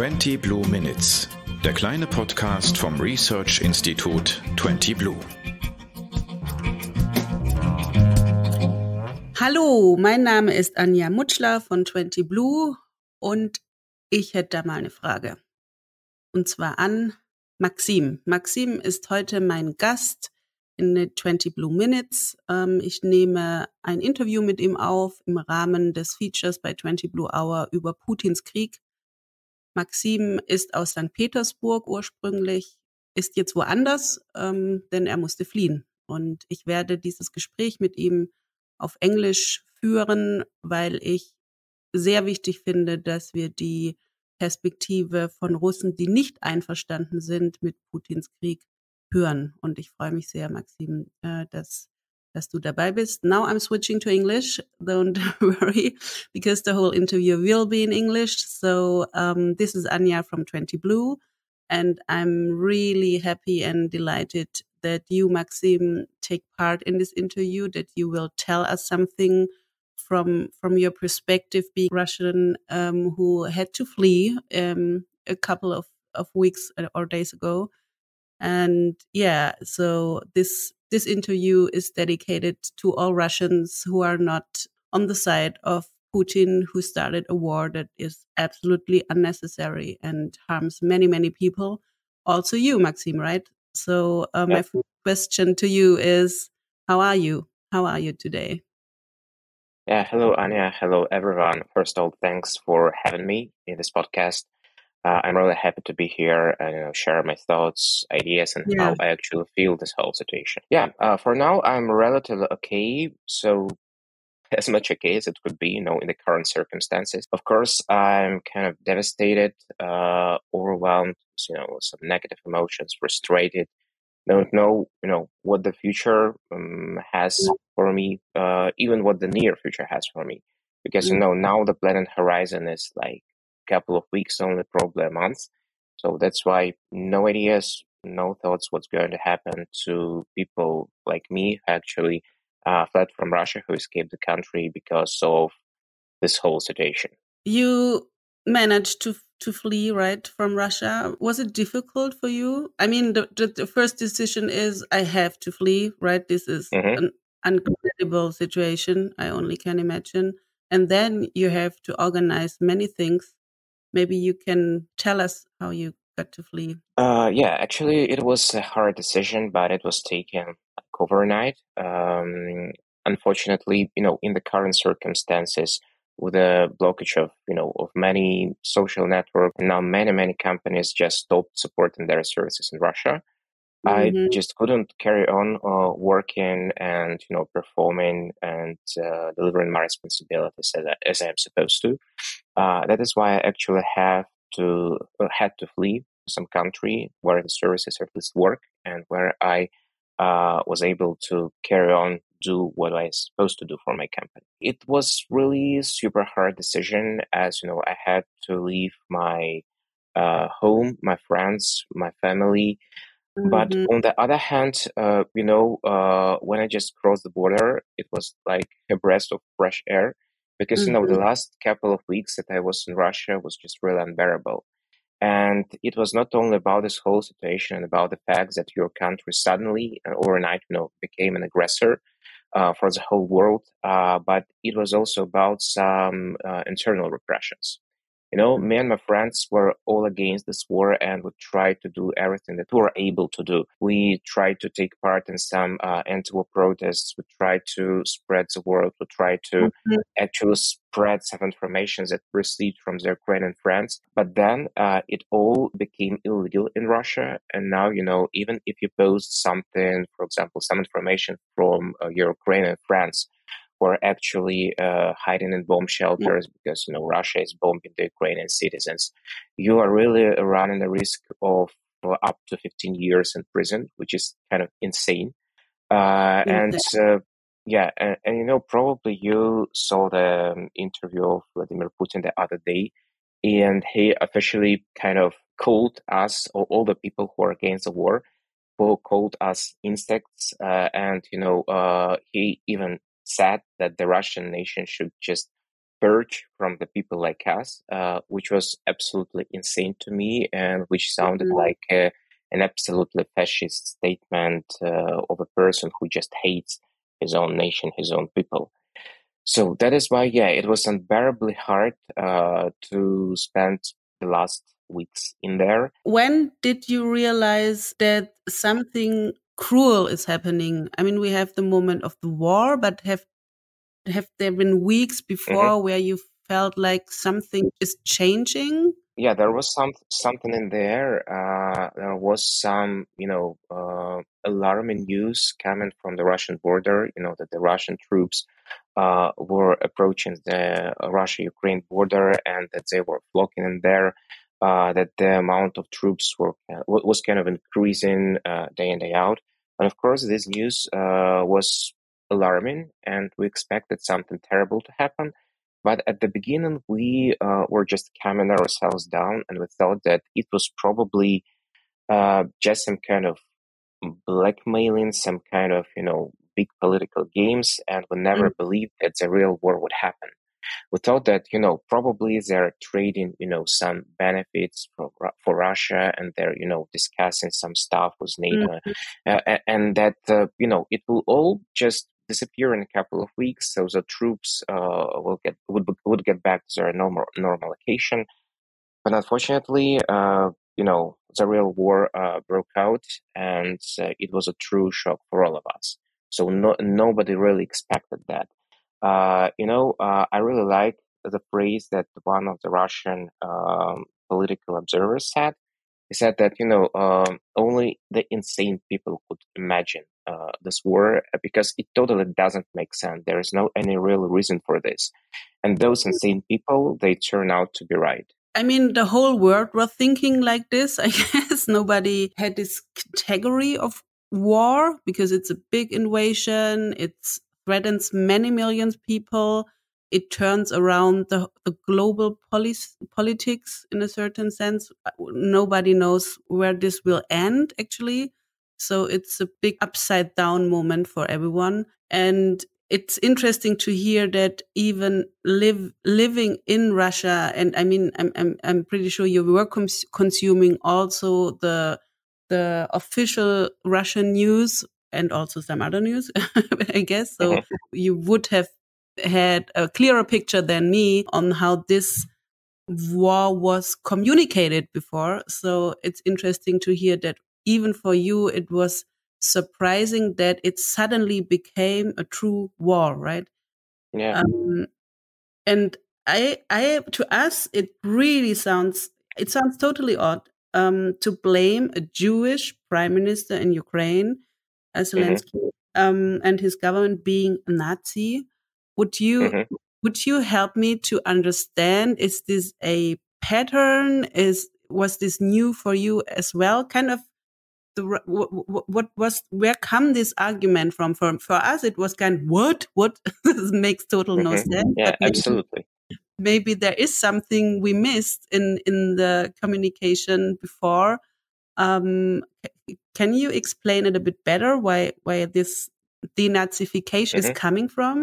20 Blue Minutes, der kleine Podcast vom Research Institut 20 Blue. Hallo, mein Name ist Anja Mutschler von 20 Blue und ich hätte da mal eine Frage. Und zwar an Maxim. Maxim ist heute mein Gast in den 20 Blue Minutes. Ähm, ich nehme ein Interview mit ihm auf im Rahmen des Features bei 20 Blue Hour über Putins Krieg. Maxim ist aus St. Petersburg ursprünglich, ist jetzt woanders, ähm, denn er musste fliehen. Und ich werde dieses Gespräch mit ihm auf Englisch führen, weil ich sehr wichtig finde, dass wir die Perspektive von Russen, die nicht einverstanden sind mit Putins Krieg, hören. Und ich freue mich sehr, Maxim, äh, dass, dass du dabei bist. Now I'm switching to English. Don't worry, because the whole interview will be in English. So um, this is Anya from 20 Blue. And I'm really happy and delighted that you, Maxim, take part in this interview, that you will tell us something from from your perspective, being Russian um, who had to flee um, a couple of, of weeks or days ago and yeah, so this this interview is dedicated to all Russians who are not on the side of Putin, who started a war that is absolutely unnecessary and harms many, many people. Also, you, Maxim, right? So, uh, my question to you is How are you? How are you today? Yeah, hello, Anya. Hello, everyone. First of all, thanks for having me in this podcast uh, I'm really happy to be here and you know, share my thoughts, ideas, and Yeah. how I actually feel this whole situation. Yeah, uh, for now, I'm relatively okay. So, as much okay as it could be, you know, in the current circumstances. Of course, I'm kind of devastated, uh, overwhelmed, you know, some negative emotions, frustrated. Don't know, you know, what the future um, has for me, uh, even what the near future has for me. Because, you know, now the planning horizon is like couple of weeks, only probably a month. So that's why no ideas, no thoughts what's going to happen to people like me actually uh, fled from Russia, who escaped the country because of this whole situation. You managed to to flee right from Russia. Was it difficult for you? I mean, the, the, the first decision is I have to flee. Right, this is hmm an incredible situation. I only can imagine. And then you have to organize many things maybe you can tell us how you got to flee. Uh, yeah, actually, it was a hard decision, but it was taken overnight. Um, unfortunately, you know, in the current circumstances, with the blockage of you know of many social networks, now many many companies just stopped supporting their services in Russia. I Mhm. just couldn't carry on uh, working and you know performing and uh, delivering my responsibilities as, I, as I'm supposed to. Uh, that is why I actually have to uh, had to flee some country where the services at least work and where I uh, was able to carry on do what I was supposed to do for my company. It was really super hard decision as you know I had to leave my uh, home, my friends, my family but Mhm. on the other hand, uh, you know, uh, when I just crossed the border, it was like a breath of fresh air because, you know, the Mhm. last couple of weeks that I was in Russia was just really unbearable. And it was not only about this whole situation and about the fact that your country suddenly and overnight, you know, became an aggressor uh, for the whole world, uh, but it was also about some uh, internal repressions. You know, me and my friends were all against this war and we tried to do everything that we were able to do. We tried to take part in some uh, anti-war protests. We tried to spread the word. We tried to Mhm. actually spread some information that received from the Ukrainian friends. But then uh, it all became illegal in Russia. And now, you know, even if you post something, for example, some information from uh, your Ukrainian friends, who are actually uh, hiding in bomb shelters because you know Russia is bombing the Ukrainian citizens. You are really running the risk of uh, up to 15 years in prison, which is kind of insane. Uh, and uh, yeah, and, and you know probably you saw the um, interview of Vladimir Putin the other day, and he officially kind of called us or all the people who are against the war who called us insects uh, and you know uh, he even said that the russian nation should just purge from the people like us, uh, which was absolutely insane to me and which sounded mm-hmm. like a, an absolutely fascist statement uh, of a person who just hates his own nation, his own people. So that is why, yeah, it was unbearably hard uh, to spend the last weeks in there. When did you realize that something cruel is happening? I mean, we have the moment of the war, but have have there been weeks before mm-hmm. where you felt like something is changing? Yeah, there was some something in there. Uh, there was some, you know, uh, alarming news coming from the Russian border. You know that the Russian troops uh, were approaching the Russia-Ukraine border and that they were flocking in there. Uh, that the amount of troops were uh, was kind of increasing uh, day in day out, and of course, this news uh, was alarming, and we expected something terrible to happen. But at the beginning, we uh, were just calming ourselves down, and we thought that it was probably just some kind of blackmailing, some kind of you know big political games, and we never mm. believed that the real war would happen. We thought that you know probably they're trading you know some benefits for for Russia, and they're you know discussing some stuff with NATO, mm. uh, and that uh, you know it will all just disappear in a couple of weeks. So the troops uh, will get would would get back to their normal normal location. But unfortunately, uh, you know, the real war uh, broke out, and uh, it was a true shock for all of us. So no, nobody really expected that. Uh, you know, uh, I really like the phrase that one of the Russian um, political observers said. He said that you know um, only the insane people could imagine uh, this war because it totally doesn't make sense. There is no any real reason for this, and those insane people they turn out to be right. I mean, the whole world was thinking like this. I guess nobody had this category of war because it's a big invasion. It threatens many millions people. It turns around the, the global politics in a certain sense. Nobody knows where this will end, actually. So it's a big upside down moment for everyone. And it's interesting to hear that even live living in Russia, and I mean, I'm I'm, I'm pretty sure you were cons consuming also the the official Russian news and also some other news, I guess. So mm-hmm. you would have had a clearer picture than me on how this war was communicated before. So it's interesting to hear that even for you, it was surprising that it suddenly became a true war, right? Yeah. Um, and I, I, to us, it really sounds, it sounds totally odd um, to blame a Jewish prime minister in Ukraine, as Zelensky, mm-hmm. um, and his government being a Nazi. Would you mm-hmm. would you help me to understand? Is this a pattern? Is was this new for you as well? Kind of the what, what was where come this argument from? For for us, it was kind of, what what this makes total mm-hmm. no sense. Yeah, absolutely maybe there is something we missed in in the communication before. Um, can you explain it a bit better? Why why this denazification mm -hmm. is mm-hmm. coming from?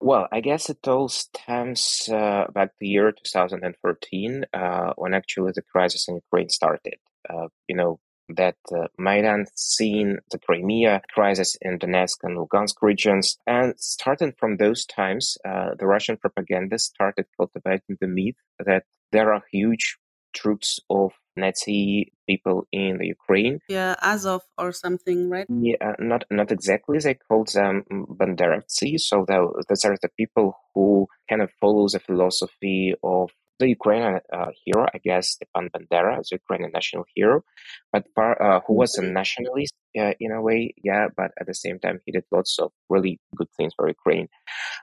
Well, I guess it all stems uh, back the year 2014 uh, when actually the crisis in Ukraine started. Uh, you know, that uh, Maidan seen the Crimea crisis in Donetsk and Lugansk regions. And starting from those times, uh, the Russian propaganda started cultivating the myth that there are huge troops of Nazi people in the Ukraine. Yeah, Azov or something, right? Yeah, not not exactly. They called them Banderovцы. So those are the people who kind of follow the philosophy of the Ukrainian uh, hero, I guess, Stepan Bandera, the Ukrainian national hero, but uh, who was a mm-hmm. nationalist uh, in a way, yeah, but at the same time, he did lots of really good things for Ukraine.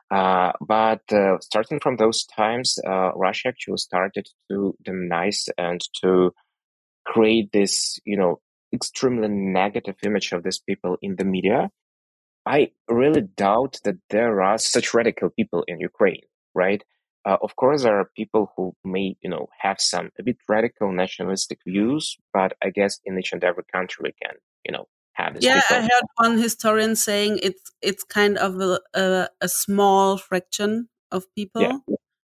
Uh, but uh, starting from those times, uh, Russia actually started to demonize and to create this, you know, extremely negative image of these people in the media. I really doubt that there are such radical people in Ukraine, right? Uh, of course, there are people who may, you know, have some a bit radical nationalistic views, but I guess in each and every country we can, you know, have this. Yeah, people. I heard one historian saying it's it's kind of a, a, a small fraction of people. Yeah.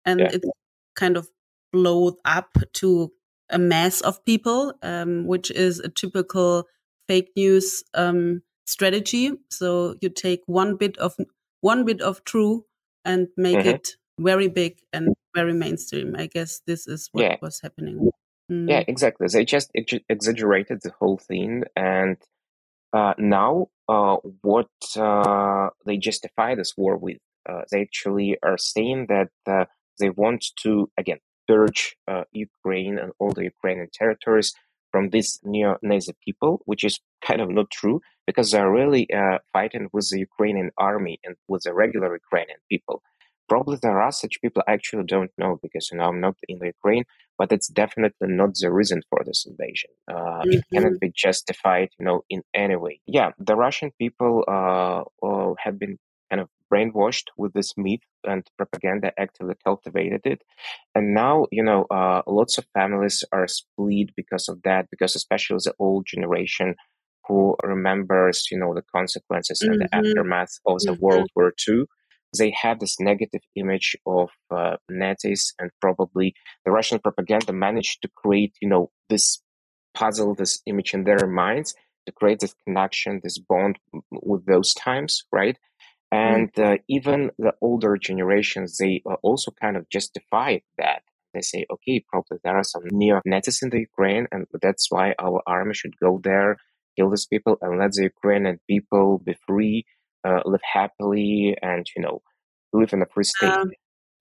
and Yeah. it's kind of blown up to a mass of people, um, which is a typical fake news um, strategy. So you take one bit of one bit of true and make Mhm. it very big and very mainstream. I guess this is what Yeah. was happening. Mm. Yeah, exactly. They just ex- exaggerated the whole thing, and uh, now uh, what uh, they justify this war with, uh, they actually are saying that uh, they want to again purge uh, Ukraine and all the Ukrainian territories from these neo-Nazi people, which is kind of not true because they're really uh, fighting with the Ukrainian army and with the regular Ukrainian people. Probably there are such people I actually don't know because you know I'm not in Ukraine, but it's definitely not the reason for this invasion. Uh, It Mhm. cannot be justified, you know, in any way. Yeah, the Russian people uh, uh, have been kind of brainwashed with this myth and propaganda actively cultivated it and now you know uh, lots of families are split because of that because especially the old generation who remembers you know the consequences and the Mhm. aftermath of the Mhm. world war ii they have this negative image of uh, nazis and probably the russian propaganda managed to create you know this puzzle this image in their minds to create this connection this bond with those times right? And uh, even the older generations they uh, also kind of justify that. They say okay probably there are some neo-nazis in the ukraine and that's why our army should go there kill these people and let the ukrainian people be free uh, live happily and you know live in a free state.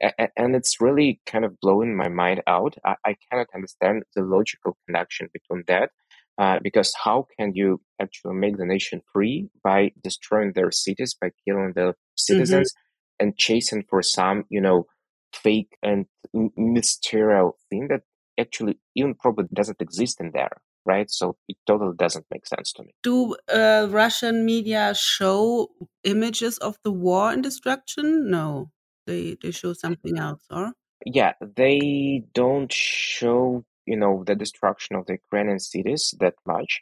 Um, A- and it's really kind of blowing my mind out. I, I cannot understand the logical connection between that uh, because how can you actually make the nation free by destroying their cities, by killing the citizens, and chasing for some, you know, fake and m- mysterious thing that actually even probably doesn't exist in there, right? So it totally doesn't make sense to me. do uh, Russian media show images of the war and destruction? No, they they show something else, or Yeah, they don't show, you know, the destruction of the Ukrainian cities that much.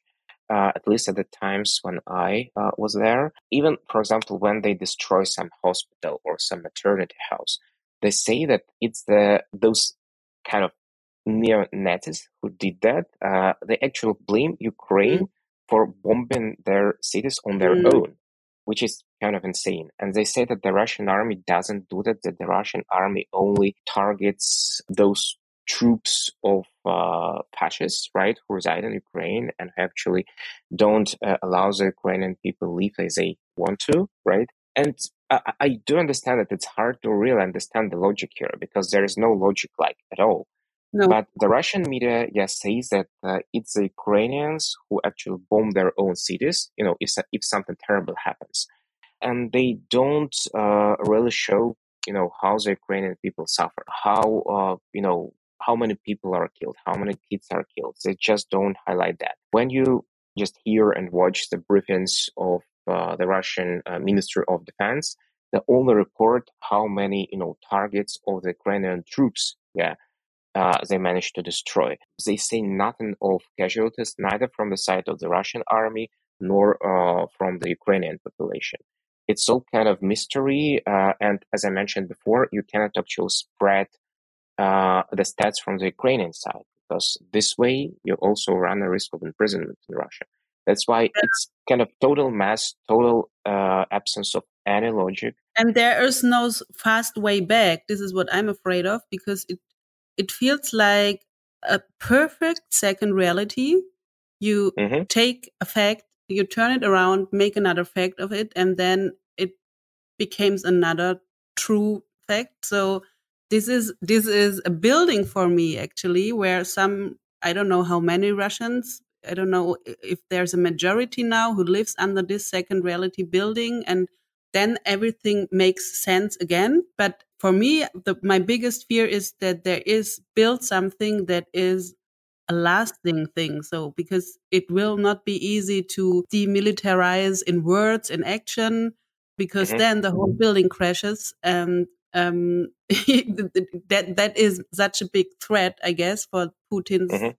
Uh, at least at the times when I uh, was there. Even, for example, when they destroy some hospital or some maternity house, they say that it's the those kind of neo Nazis who did that. Uh, they actually blame Ukraine for bombing their cities on their Mm. own, which is kind of insane. And they say that the Russian army doesn't do that, that the Russian army only targets those troops of uh, fascists, right, who reside in Ukraine and who actually don't uh, allow the Ukrainian people live as they want to, right? And I, I I do understand that it's hard to really understand the logic here because there is no logic like at all. No? But the Russian media, yes, says that uh, it's the Ukrainians who actually bomb their own cities, you know, if, if something terrible happens. And they don't uh, really show, you know, how the Ukrainian people suffer, how, uh, you know, how many people are killed, how many kids are killed. They just don't highlight that. When you just hear and watch the briefings of uh, the Russian uh, Ministry of Defense, they only report how many, you know, targets of the Ukrainian troops, yeah, uh, they managed to destroy. They say nothing of casualties, neither from the side of the Russian army nor uh, from the Ukrainian population. It's all kind of mystery, uh, and as I mentioned before, you cannot actually spread uh, the stats from the Ukrainian side because this way you also run a risk of imprisonment in Russia. That's why it's kind of total mess, total uh, absence of any logic. and there is no fast way back. This is what I'm afraid of because it it feels like a perfect second reality. You hmm take a fact, you turn it around, make another fact of it, and then it becomes another true fact. So this is this is a building for me actually, where some I don't know how many Russians. I don't know if there's a majority now who lives under this second reality building, and then everything makes sense again. But for me, the, my biggest fear is that there is built something that is a lasting thing. So because it will not be easy to demilitarize in words and action, because Mhm. then the whole building crashes and um, that that is such a big threat, I guess, for Putin's Mhm.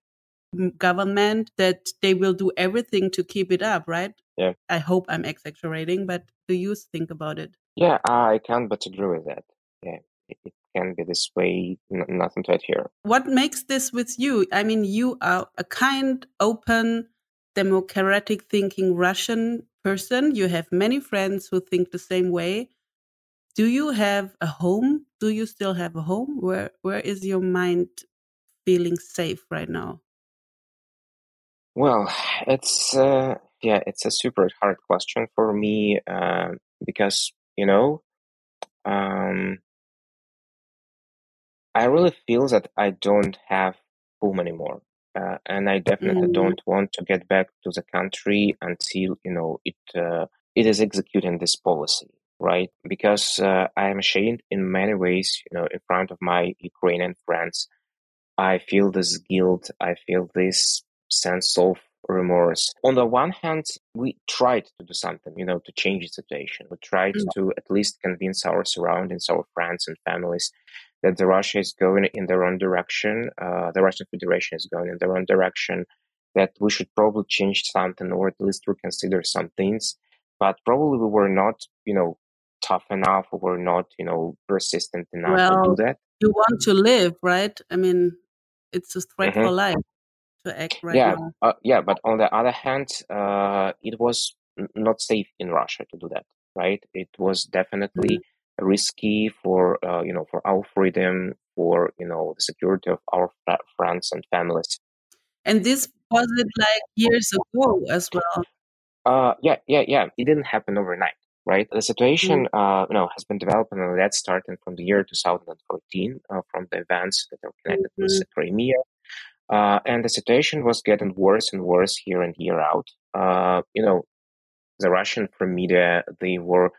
government that they will do everything to keep it up, right? Yeah. I hope I'm exaggerating, but do you think about it? Yeah, I can't but agree with that. Yeah, it, can be this way. N- nothing to add here. What makes this with you? I mean, you are a kind, open, democratic thinking Russian person. You have many friends who think the same way. Do you have a home? Do you still have a home? Where where is your mind feeling safe right now? Well, it's uh, yeah, it's a super hard question for me uh, because you know, um, I really feel that I don't have home anymore, uh, and I definitely Mm. don't want to get back to the country until you know it uh, it is executing this policy, right? Because uh, I am ashamed in many ways, you know, in front of my Ukrainian friends. I feel this guilt. I feel this sense of remorse. On the one hand, we tried to do something, you know, to change the situation. We tried Mm. to at least convince our surroundings, our friends and families, that the Russia is going in the wrong direction. Uh, the Russian Federation is going in the wrong direction. That we should probably change something, or at least reconsider some things. But probably we were not, you know, tough enough, or were not, you know, persistent enough to do that. you want to live, right? I mean, it's a threat Mhm. for life to act right Yeah, now. uh, yeah, but on the other hand, uh, it was not safe in Russia to do that, right? It was definitely risky for uh, you know for our freedom, for you know the security of our friends and families. And this was it like years ago as well. Uh, yeah, yeah, yeah. It didn't happen overnight, right? The Mm. situation, uh, you know, has been developing, and that's starting from the year 2014, uh, from the events that are connected with Mhm. Crimea. Uh, and the situation was getting worse and worse year in year out. Uh, you know, the Russian media they were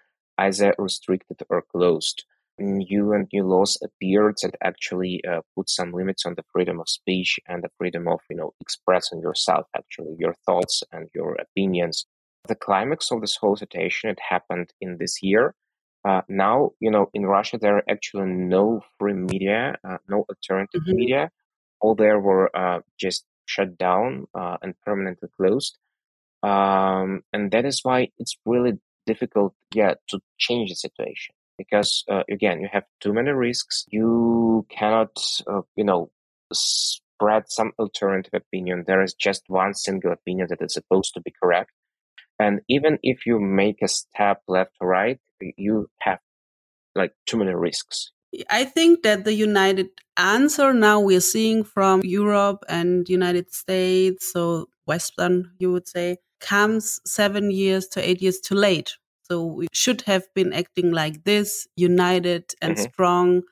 either restricted or closed. New and new laws appeared that actually uh, put some limits on the freedom of speech and the freedom of you know expressing yourself, actually your thoughts and your opinions. The climax of this whole situation it happened in this year. Uh, now you know in Russia there are actually no free media, uh, no alternative Mhm. media. All there were uh, just shut down uh, and permanently closed um, and that is why it's really difficult yeah to change the situation because uh, again you have too many risks. You cannot uh, you know spread some alternative opinion. There is just one single opinion that is supposed to be correct. And even if you make a step left or right you have like too many risks. I think that the united answer now we're seeing from Europe and United States, so Western, you would say, comes seven years to eight years too late. So we should have been acting like this, united and Mhm. strong.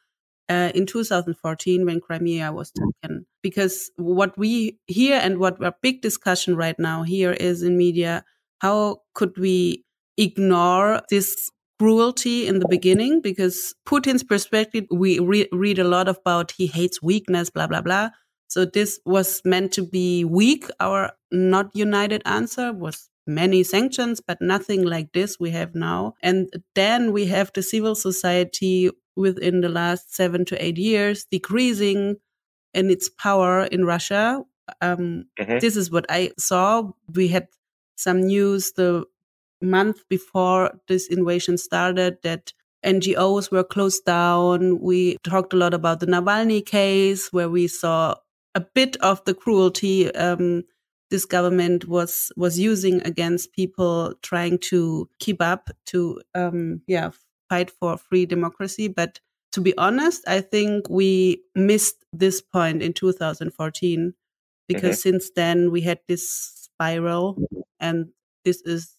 Uh, in 2014, when Crimea was taken, because what we hear and what our big discussion right now here is in media, how could we ignore this cruelty in the beginning because Putin's perspective, we re- read a lot about he hates weakness, blah, blah, blah. So this was meant to be weak. Our not united answer was many sanctions, but nothing like this we have now. And then we have the civil society within the last seven to eight years decreasing in its power in Russia. Um, Mhm. This is what I saw. We had some news the month before this invasion started that NGOs were closed down. We talked a lot about the Navalny case, where we saw a bit of the cruelty um, this government was was using against people trying to keep up to um, yeah fight for free democracy. But to be honest, I think we missed this point in 2014 because since then we had this spiral, and this is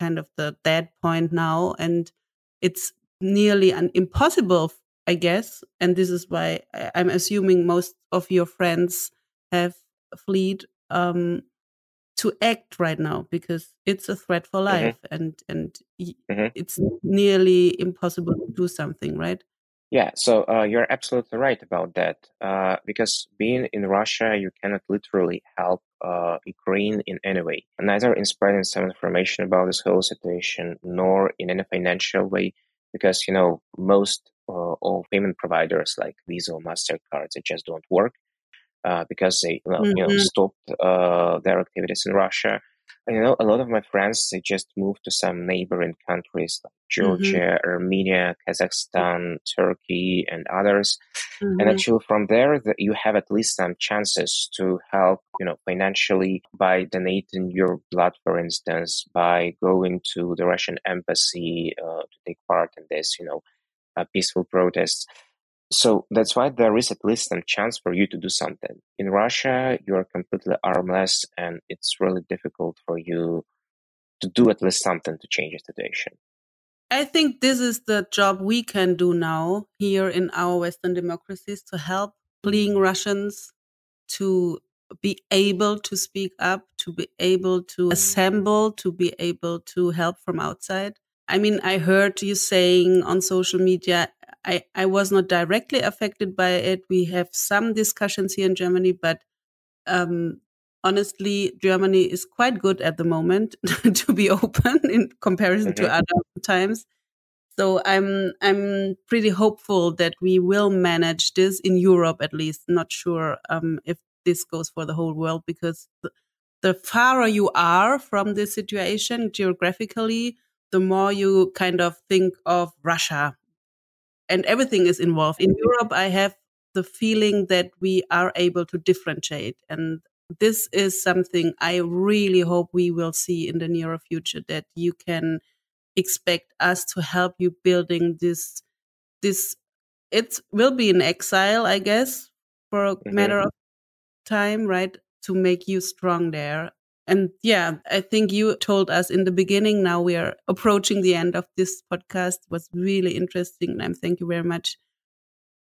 kind of the dead point now and it's nearly an impossible i guess and this is why i'm assuming most of your friends have fled um to act right now because it's a threat for life and and y- Mhm. it's nearly impossible to do something right Yeah, so uh, you're absolutely right about that. Uh, because being in Russia, you cannot literally help uh, Ukraine in any way, neither in spreading some information about this whole situation, nor in any financial way. Because you know most uh, of payment providers like Visa or Mastercard, they just don't work uh, because they you know, you know Mhm. stopped uh, their activities in Russia. you know, a lot of my friends they just moved to some neighboring countries like mm-hmm. Georgia, mm-hmm. Armenia, Kazakhstan, Turkey, and others. Mm-hmm. And actually, from there, the, you have at least some chances to help, you know, financially by donating your blood, for instance, by going to the Russian embassy uh, to take part in this, you know, peaceful protests. So that's why there is at least some chance for you to do something. In Russia, you are completely armless, and it's really difficult for you to do at least something to change the situation. I think this is the job we can do now here in our Western democracies to help fleeing Russians to be able to speak up, to be able to assemble, to be able to help from outside. I mean, I heard you saying on social media I, I was not directly affected by it. We have some discussions here in Germany, but um, honestly, Germany is quite good at the moment to be open in comparison to other times. So I'm I'm pretty hopeful that we will manage this in Europe at least. Not sure um, if this goes for the whole world because the, the farther you are from this situation geographically, the more you kind of think of Russia and everything is involved. In Europe, I have the feeling that we are able to differentiate. And this is something I really hope we will see in the nearer future that you can expect us to help you building this this it will be in exile i guess for a mm-hmm. matter of time right to make you strong there and yeah, I think you told us in the beginning. Now we are approaching the end of this podcast. It was really interesting. And thank you very much.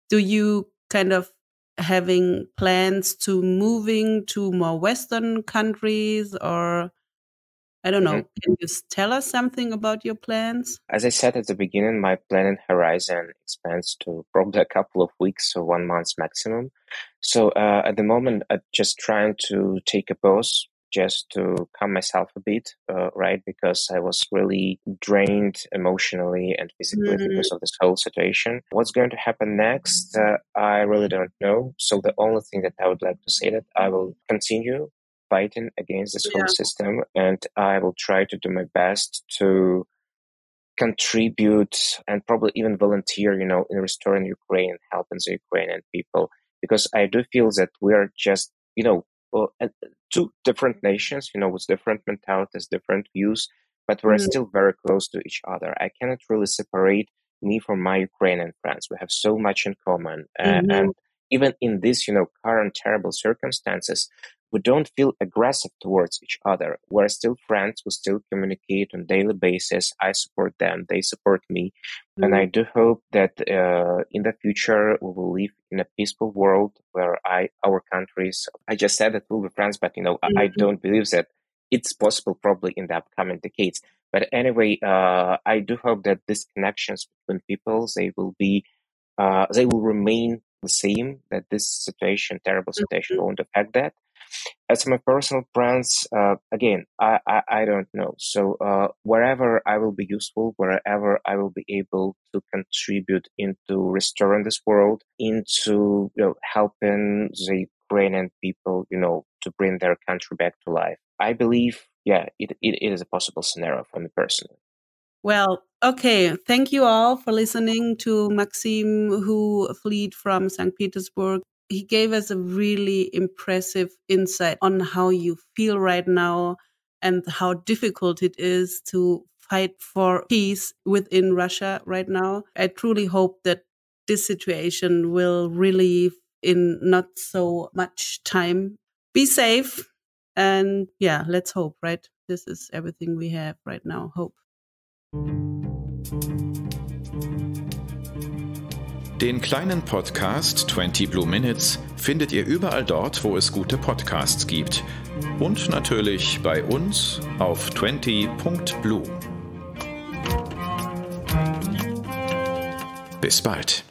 Do you kind of having plans to moving to more Western countries or I don't know. Mm-hmm. Can you tell us something about your plans? As I said at the beginning, my planning horizon expands to probably a couple of weeks or one month maximum. So uh, at the moment, I'm just trying to take a pause just to calm myself a bit, uh, right? Because I was really drained emotionally and physically mm-hmm. because of this whole situation. What's going to happen next? Uh, I really don't know. So the only thing that I would like to say that I will continue fighting against this yeah. whole system and I will try to do my best to contribute and probably even volunteer, you know, in restoring Ukraine, helping the Ukrainian people. Because I do feel that we are just, you know, well, two different nations, you know, with different mentalities, different views, but we're mm-hmm. still very close to each other. I cannot really separate me from my Ukrainian friends. We have so much in common. Mm-hmm. Uh, and even in these, you know, current terrible circumstances, we don't feel aggressive towards each other. We're still friends. We still communicate on daily basis. I support them. They support me. Mm-hmm. And I do hope that uh, in the future we will live in a peaceful world where I, our countries, I just said that we'll be friends, but you know, mm-hmm. I don't believe that it's possible probably in the upcoming decades. But anyway, uh, I do hope that these connections between people, they will be, uh, they will remain the same, that this situation, terrible situation mm-hmm. won't affect that as my personal plans, uh, again, I, I, I, don't know. So uh, wherever I will be useful, wherever I will be able to contribute into restoring this world, into you know, helping the Ukrainian people, you know, to bring their country back to life. I believe, yeah, it, it, it is a possible scenario for me personally. Well, okay. Thank you all for listening to Maxim, who fled from St. Petersburg he gave us a really impressive insight on how you feel right now and how difficult it is to fight for peace within Russia right now. I truly hope that this situation will relieve in not so much time. Be safe. And yeah, let's hope, right? This is everything we have right now. Hope. Den kleinen Podcast 20 Blue Minutes findet ihr überall dort, wo es gute Podcasts gibt. Und natürlich bei uns auf 20.blue. Bis bald.